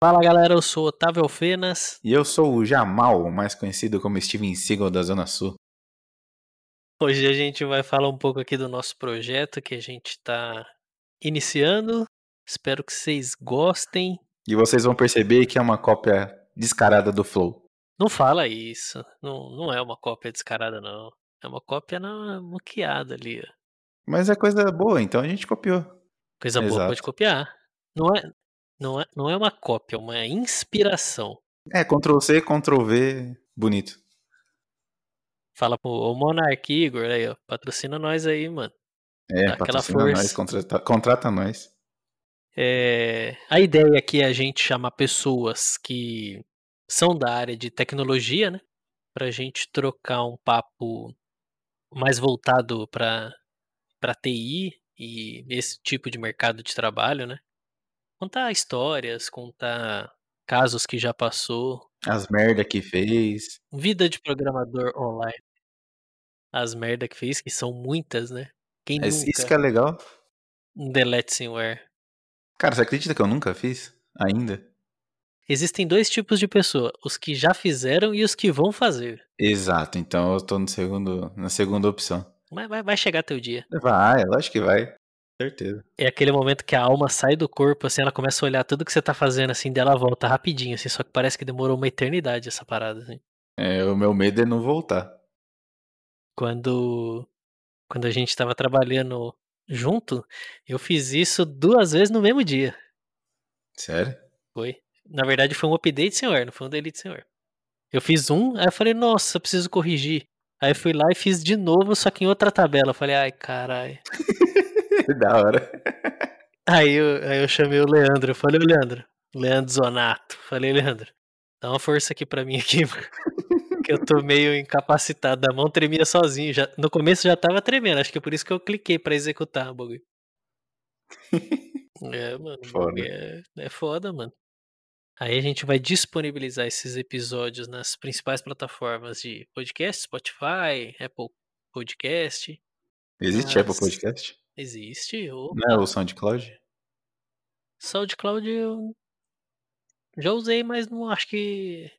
Fala galera, eu sou Otávio Alfenas. E eu sou o Jamal, mais conhecido como Steven Seagal da Zona Sul. Hoje a gente vai falar um pouco aqui do nosso projeto que a gente está iniciando. Espero que vocês gostem. E vocês vão perceber que é uma cópia descarada do Flow. Não fala isso. Não, não é uma cópia descarada, não. É uma cópia na moqueada ali. ó. Mas é coisa boa, então a gente copiou. Coisa boa Exato. pode copiar. Não é, não, é, não é uma cópia, é uma inspiração. É, Ctrl C, Ctrl V, bonito. Fala pro o Monark Igor aí, ó. Patrocina nós aí, mano. É, Dá aquela patrocina nós, contrata, contrata nós. É, a ideia aqui é a gente chamar pessoas que são da área de tecnologia, né? Pra gente trocar um papo mais voltado para para TI e esse tipo de mercado de trabalho, né? Contar histórias, contar casos que já passou, As merda que fez. vida de programador online. As merda que fez, que são muitas, né? Quem nunca Isso que é legal. um delete somewhere? Cara, você acredita que eu nunca fiz? Ainda? Existem dois tipos de pessoa, os que já fizeram e os que vão fazer. Exato, então eu tô no segundo, na segunda opção. Mas vai, vai chegar teu dia. Vai, acho que vai. Certeza. É aquele momento que a alma sai do corpo, assim, ela começa a olhar tudo que você tá fazendo, assim, dela volta rapidinho, assim, só que parece que demorou uma eternidade essa parada, assim. É, o meu medo é não voltar. Quando, quando a gente tava trabalhando junto, eu fiz isso duas vezes no mesmo dia. Sério? Foi. Na verdade, foi um update, senhor, não foi um delete, senhor. Eu fiz um, aí eu falei, nossa, eu preciso corrigir. Aí eu fui lá e fiz de novo, só que em outra tabela. Eu falei, ai, caralho. da hora. Aí eu, aí eu chamei o Leandro. Eu falei, "Ô, Leandro, Leandro Zonato. Falei, Leandro, dá uma força aqui pra mim aqui. Que eu tô meio incapacitado. A mão tremia sozinho. Já, no começo já tava tremendo. Acho que é por isso que eu cliquei pra executar o bagulho. É, mano. o Foda. É, é foda, mano. Aí a gente vai disponibilizar esses episódios nas principais plataformas de podcast, Spotify, Apple Podcast. Existe. Apple Podcast? Existe. Ou Não é o SoundCloud? SoundCloud eu já usei, mas não acho que.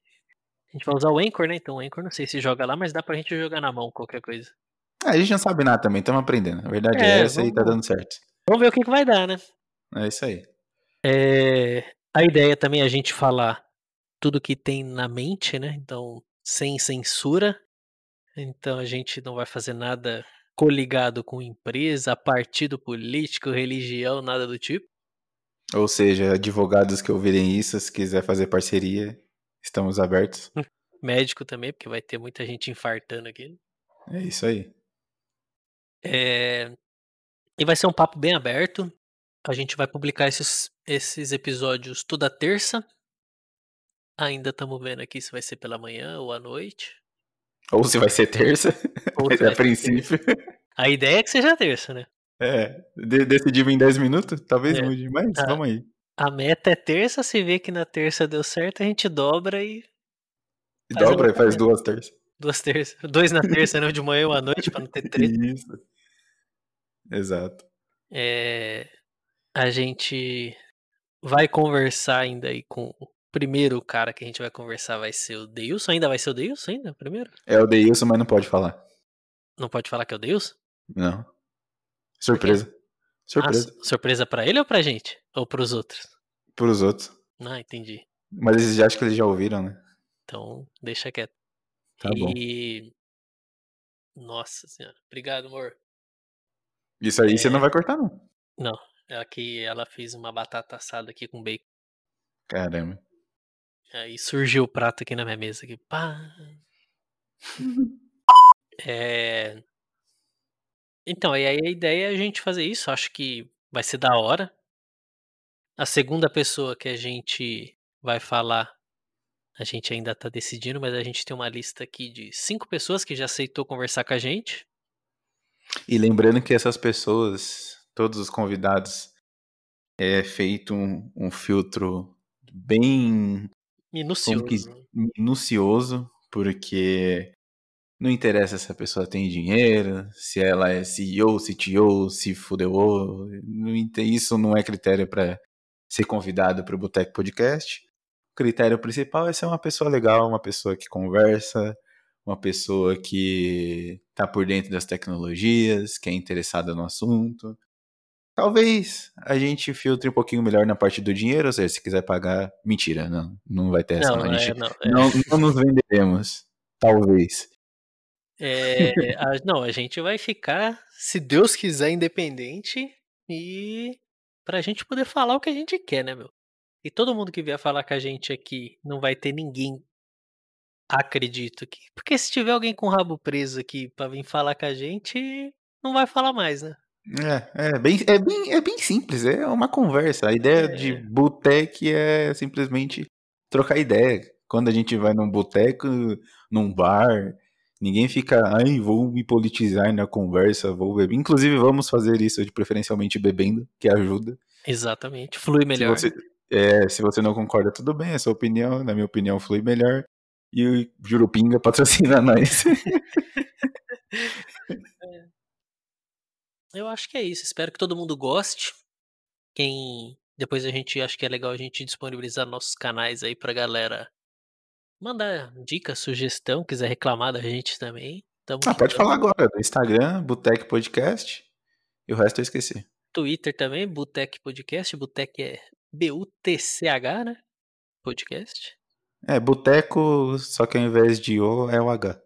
A gente vai usar o Anchor, né? Então o Anchor não sei se joga lá, mas dá pra gente jogar na mão qualquer coisa. Ah, a gente não sabe nada também, estamos aprendendo. A verdade É, é, essa e tá vamos- dando certo. Vamos ver o que, que vai dar, né? É isso aí. É, a ideia também é a gente falar tudo que tem na mente, né? Então, sem censura. Então a gente não vai fazer nada coligado com empresa, partido político, religião, nada do tipo. Ou seja, advogados que ouvirem isso, se quiser fazer parceria, estamos abertos. Médico também, porque vai ter muita gente infartando aqui. É isso aí. É, E vai ser um papo bem aberto. A gente vai publicar esses, esses episódios toda terça. Ainda estamos vendo aqui se vai ser pela manhã ou à noite. Ou se vai ser terça, Ou mas vai a princípio. A ideia é que seja terça, né? É, de decidimos em 10 minutos, talvez É. mude, mas Ah. vamos aí. A meta é terça, se vê que na terça deu certo, a gente dobra e E Faz dobra a- e faz duas terças. duas terças. Dois na terça, não de manhã ou à noite, pra não ter treta. Isso. Exato. É, a gente vai conversar ainda aí com o primeiro cara que a gente vai conversar vai ser o Deilson. Ainda vai ser o Deilson ainda, primeiro? É o Deilson, mas não pode falar. Não pode falar que é o Deilson? Não. Surpresa. Surpresa. Ah, surpresa pra ele ou pra gente? Ou pros outros? Pros outros. Ah, entendi. Mas eles já acho que eles já ouviram, né? Então, deixa quieto. Tá bom. e... Nossa senhora. Obrigado, amor. Isso aí você É. não vai cortar, não. Aqui ela fez uma batata assada aqui com bacon. Caramba. Aí surgiu o prato aqui na minha mesa. Aqui. Pá. É... Então, e aí a ideia é a gente fazer isso. Acho que vai ser da hora. A segunda pessoa que a gente vai falar, a gente ainda tá decidindo, mas a gente tem uma lista aqui de cinco pessoas que já aceitou conversar com a gente. E lembrando que essas pessoas, todos os convidados, é feito um, um filtro bem Minucioso. Que- minucioso, porque não interessa se a pessoa tem dinheiro, se ela é CEO, CTO, se fudeu, isso não é critério para ser convidado para o Boteco Podcast. critério principal é ser uma pessoa legal, uma pessoa que conversa, uma pessoa que tá por dentro das tecnologias, que é interessada no assunto. Talvez a gente filtre um pouquinho melhor na parte do dinheiro, ou seja, se quiser pagar, mentira, não, não vai ter essa. Não, é, gente não, é. não, não nos venderemos. Talvez. É, a- não, a gente vai ficar, se Deus quiser, independente e pra gente poder falar o que a gente quer, né, meu? E todo mundo que vier falar com a gente aqui, não vai ter ninguém, acredito que. Porque se tiver alguém com o rabo preso aqui pra vir falar com a gente, não vai falar mais, né? É, é bem, é bem, é bem simples, é uma conversa. A ideia de É. boteque é simplesmente trocar ideia. Quando a gente vai num boteco, num bar, ninguém fica, ai, vou me politizar na conversa, vou beber. Inclusive, vamos fazer isso de preferencialmente bebendo, que ajuda. Exatamente, flui Se melhor. você, é, se você não concorda, tudo bem, é sua opinião. Na minha opinião, flui melhor. E o Jurupinga patrocina nós. Eu acho que é isso. Espero que todo mundo goste. Quem. Depois a gente acho que é legal a gente disponibilizar nossos canais aí pra galera mandar dica, sugestão, quiser reclamar da gente também. Ah, pode falar agora do Instagram, Boteco Podcast. E o resto eu esqueci. Twitter também, Butec Podcast. Butec é B-U-T-C-H, né? Podcast. É, boteco, só que ao invés de O é o H.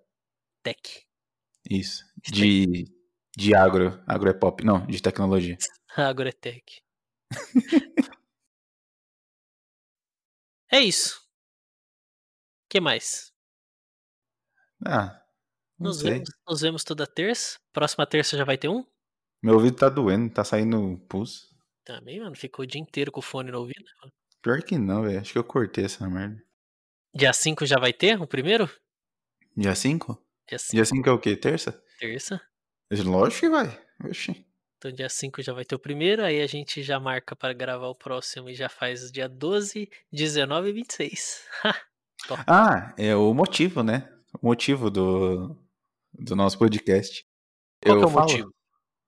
Tech. Isso. De, de agro. Agro é pop. Não, de tecnologia. Agrotech. é isso. O que mais? Ah, não Nos sei. vemos, nos vemos toda terça. Próxima terça já vai ter um? Meu ouvido tá doendo, tá saindo pulso. Também, mano. Ficou o dia inteiro com o fone no ouvido. Pior que não, velho. Acho que eu cortei essa merda. Dia 5 já vai ter o primeiro? Dia 5? Dia 5, Dia 5 é o quê? Terça? terça. Lógico que vai. Oxi. Então dia 5 já vai ter o primeiro, aí a gente já marca para gravar o próximo e já faz dia 12, 19 e 26. Ah, é o motivo, né? O motivo do, do nosso podcast. Qual eu que é o falo? motivo?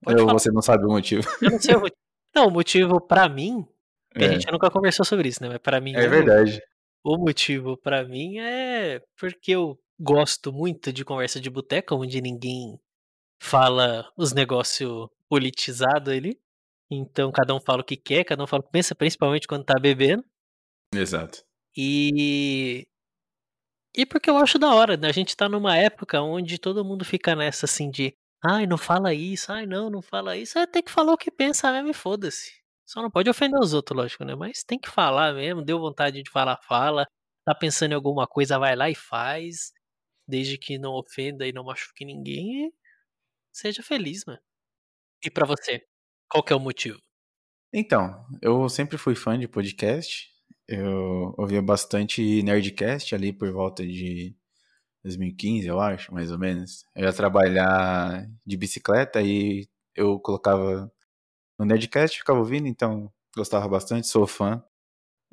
Pode Eu, falar. você não sabe o motivo. Eu não sei o motivo. Não, o motivo pra mim, porque a É, gente nunca conversou sobre isso, né? Mas pra mim é o- verdade. O motivo pra mim é porque eu gosto muito de conversa de boteca, onde ninguém fala os negócios politizados ali. Então cada um fala o que quer, cada um fala o que pensa, principalmente quando tá bebendo. Exato. E. E porque eu acho da hora, né? A gente tá numa época onde todo mundo fica nessa assim de. Ai, não fala isso, ai não, não fala isso. É, tem que falar o que pensa mesmo e foda-se. Só não pode ofender os outros, lógico, né? Mas tem que falar mesmo, deu vontade de falar, fala. Tá pensando em alguma coisa, vai lá e faz. Desde que não ofenda e não machuque ninguém seja feliz, mano. E pra você, qual que é o motivo? Então, eu sempre fui fã de podcast. Eu ouvia bastante Nerdcast ali por volta de 2015, eu acho, mais ou menos. Eu ia trabalhar de bicicleta e eu colocava no Nerdcast, ficava ouvindo, então gostava bastante, sou fã.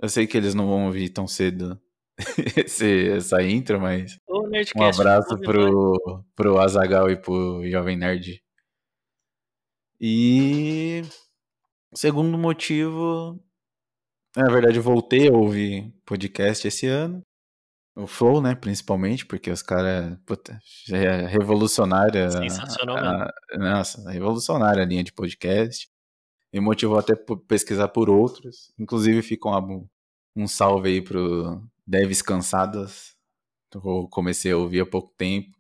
Eu sei que eles não vão ouvir tão cedo esse, essa intro, mas um abraço pro, pro Azagal e pro Jovem Nerd. E segundo motivo, na verdade eu voltei a ouvir podcast esse ano. O Flow, né, principalmente, porque os caras, puta, já é revolucionária. Sensacional a, a, nossa, revolucionária a linha de podcast. Me motivou até pesquisar por outros. Inclusive fica um, um salve aí pro Devs Cansadas. Eu comecei a ouvir há pouco tempo.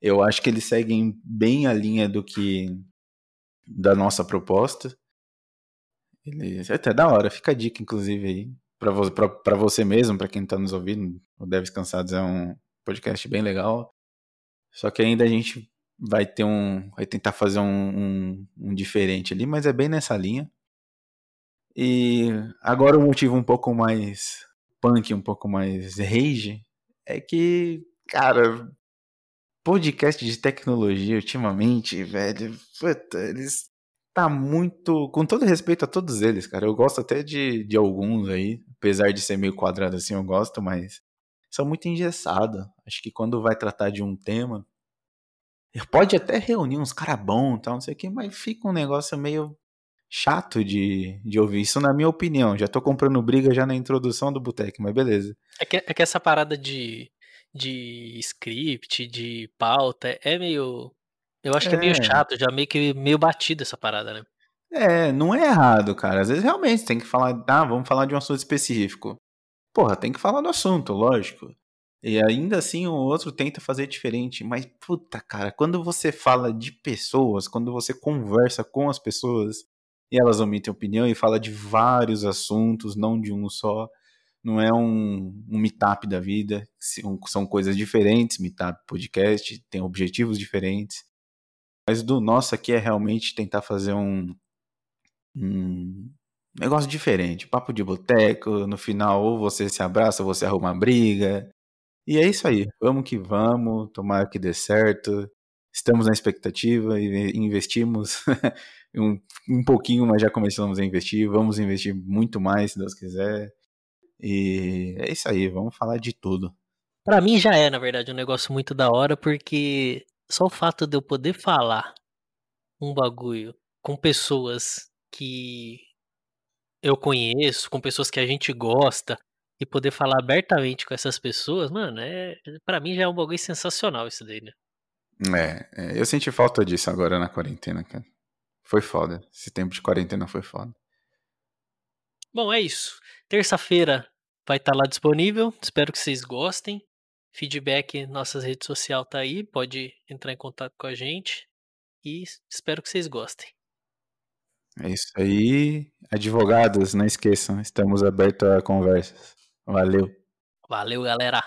Eu acho que eles seguem bem a linha do que da nossa proposta. Eles, é até da hora, fica a dica, inclusive, aí. Pra, vo, pra, pra você mesmo, pra quem tá nos ouvindo, o Devs Cansados é um podcast bem legal. Só que ainda a gente vai ter um. Vai tentar fazer um, um, um diferente ali, mas é bem nessa linha. E agora o motivo um pouco mais punk, um pouco mais rage, é que, cara, podcast de tecnologia ultimamente, velho, puta, eles tá muito. Com todo respeito a todos eles, cara. Eu gosto até de, de alguns aí, apesar de ser meio quadrado assim, eu gosto, mas são muito engessados. Acho que quando vai tratar de um tema, pode até reunir uns caras bons tal, não sei o que, mas fica um negócio meio. chato de, de ouvir. Isso na minha opinião. Já tô comprando briga já na introdução do Boteco, mas beleza. É que, é que essa parada de, de script, de pauta, é meio. Eu acho que é meio É. chato, já meio que meio batido essa parada, né? É, não é errado, cara. Às vezes realmente tem que falar, ah, vamos falar de um assunto específico. Porra, tem que falar do assunto, lógico. E ainda assim o outro tenta fazer diferente. Mas, puta, cara, quando você fala de pessoas, quando você conversa com as pessoas e elas omitem opinião e fala de vários assuntos, não de um só, não é um, um meetup da vida, são, são coisas diferentes, meetup, podcast, tem objetivos diferentes. Mas do nosso aqui é realmente tentar fazer um, um negócio diferente, papo de boteco, no final ou você se abraça ou você arruma briga. E é isso aí, vamos que vamos, tomara que dê certo. Estamos na expectativa e investimos um, um pouquinho, mas já começamos a investir. Vamos investir muito mais, se Deus quiser. E é isso aí, vamos falar de tudo. Pra mim já é, na verdade, um negócio muito da hora, porque só o fato de eu poder falar um bagulho com pessoas que eu conheço, com pessoas que a gente gosta, e poder falar abertamente com essas pessoas, mano, é, para mim já é um bagulho sensacional isso daí, né? É, é, eu senti falta disso agora na quarentena, cara. Foi foda. Esse tempo de quarentena foi foda. Bom, é isso. Terça-feira vai estar lá disponível. Espero que vocês gostem. Feedback, nossas redes sociais tá aí. Pode entrar em contato com a gente. E espero que vocês gostem. É isso aí. Advogados, não esqueçam, estamos abertos a conversas. Valeu. Valeu, galera.